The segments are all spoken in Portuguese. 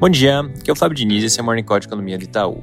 Bom dia, aqui é o Fábio Diniz e esse é o Morning Call de Economia do Itaú.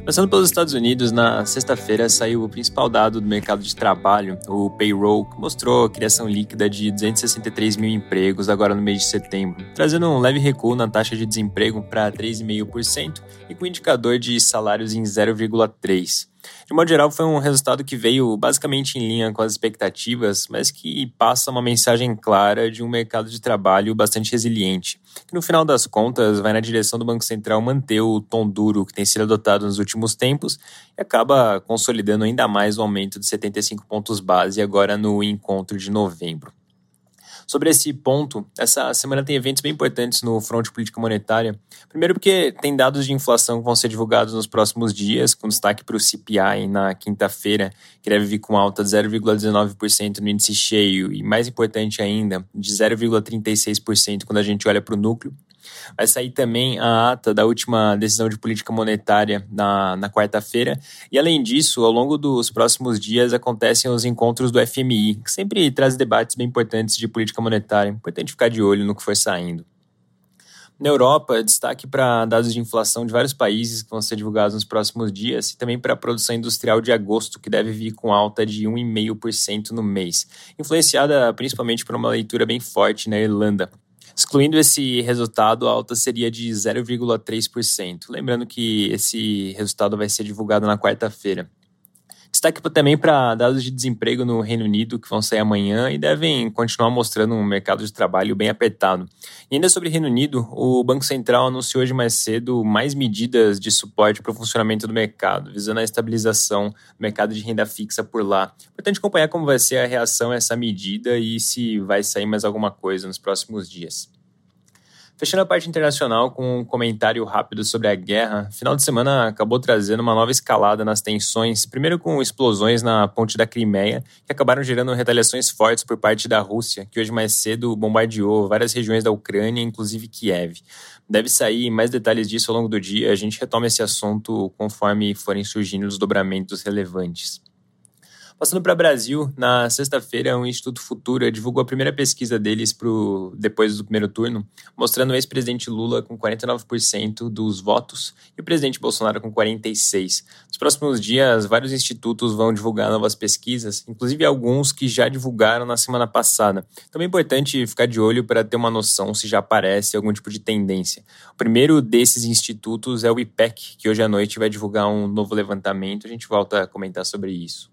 Começando pelos Estados Unidos, na sexta-feira saiu o principal dado do mercado de trabalho, o payroll, que mostrou a criação líquida de 263 mil empregos agora no mês de setembro, trazendo um leve recuo na taxa de desemprego para 3,5% e com indicador de salários em 0,3%. De modo geral, foi um resultado que veio basicamente em linha com as expectativas, mas que passa uma mensagem clara de um mercado de trabalho bastante resiliente, que no final das contas vai na direção do Banco Central manter o tom duro que tem sido adotado nos últimos tempos e acaba consolidando ainda mais o aumento de 75 pontos base agora no encontro de novembro. Sobre esse ponto, essa semana tem eventos bem importantes no front política monetária. Primeiro porque tem dados de inflação que vão ser divulgados nos próximos dias, com destaque para o CPI na quinta-feira, que deve vir com alta de 0,19% no índice cheio e, mais importante ainda, de 0,36% quando a gente olha para o núcleo. Vai sair também a ata da última decisão de política monetária na, na quarta-feira. E além disso, ao longo dos próximos dias acontecem os encontros do FMI, que sempre traz debates bem importantes de política monetária. Importante ficar de olho no que for saindo. Na Europa, destaque para dados de inflação de vários países que vão ser divulgados nos próximos dias e também para a produção industrial de agosto, que deve vir com alta de 1,5% no mês, influenciada principalmente por uma leitura bem forte na Irlanda, Excluindo esse resultado, a alta seria de 0,3%. Lembrando que esse resultado vai ser divulgado na quarta-feira. Destaque também para dados de desemprego no Reino Unido, que vão sair amanhã e devem continuar mostrando um mercado de trabalho bem apertado. E ainda sobre Reino Unido, o Banco Central anunciou hoje mais cedo mais medidas de suporte para o funcionamento do mercado, visando a estabilização do mercado de renda fixa por lá. Importante acompanhar como vai ser a reação a essa medida e se vai sair mais alguma coisa nos próximos dias. Fechando a parte internacional com um comentário rápido sobre a guerra, final de semana acabou trazendo uma nova escalada nas tensões, primeiro com explosões na ponte da Crimeia, que acabaram gerando retaliações fortes por parte da Rússia, que hoje mais cedo bombardeou várias regiões da Ucrânia, inclusive Kiev. Deve sair mais detalhes disso ao longo do dia, a gente retoma esse assunto conforme forem surgindo os dobramentos relevantes. Passando para o Brasil, na sexta-feira, o Instituto Futura divulgou a primeira pesquisa deles pro, depois do primeiro turno, mostrando o ex-presidente Lula com 49% dos votos e o presidente Bolsonaro com 46%. Nos próximos dias, vários institutos vão divulgar novas pesquisas, inclusive alguns que já divulgaram na semana passada. Então é importante ficar de olho para ter uma noção se já aparece algum tipo de tendência. O primeiro desses institutos é o IPEC, que hoje à noite vai divulgar um novo levantamento. A gente volta a comentar sobre isso.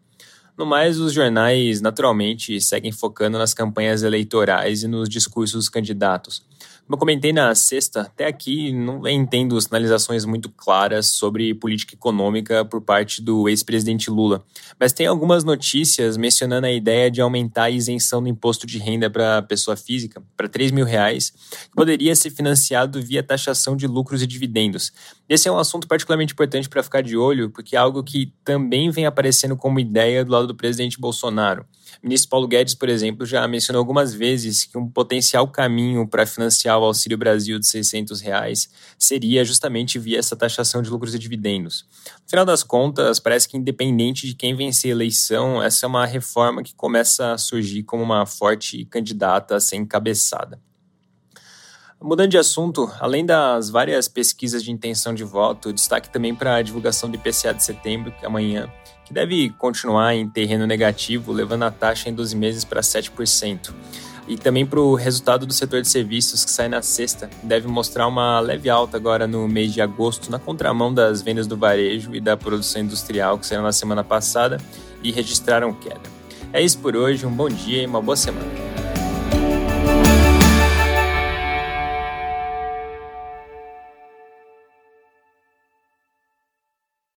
No mais, os jornais naturalmente seguem focando nas campanhas eleitorais e nos discursos dos candidatos. Como eu comentei na sexta, até aqui não entendo sinalizações muito claras sobre política econômica por parte do ex-presidente Lula, mas tem algumas notícias mencionando a ideia de aumentar a isenção do imposto de renda para pessoa física para 3 mil reais, que poderia ser financiado via taxação de lucros e dividendos. Esse é um assunto particularmente importante para ficar de olho, porque é algo que também vem aparecendo como ideia do do presidente Bolsonaro. O ministro Paulo Guedes, por exemplo, já mencionou algumas vezes que um potencial caminho para financiar o Auxílio Brasil de 600 reais seria justamente via essa taxação de lucros e dividendos. No final das contas, parece que independente de quem vencer a eleição, essa é uma reforma que começa a surgir como uma forte candidata a ser encabeçada. Mudando de assunto, além das várias pesquisas de intenção de voto, destaque também para a divulgação do IPCA de setembro, que é amanhã, que deve continuar em terreno negativo, levando a taxa em 12 meses para 7%. E também para o resultado do setor de serviços, que sai na sexta, deve mostrar uma leve alta agora no mês de agosto, na contramão das vendas do varejo e da produção industrial que saíram na semana passada e registraram queda. É isso por hoje, um bom dia e uma boa semana.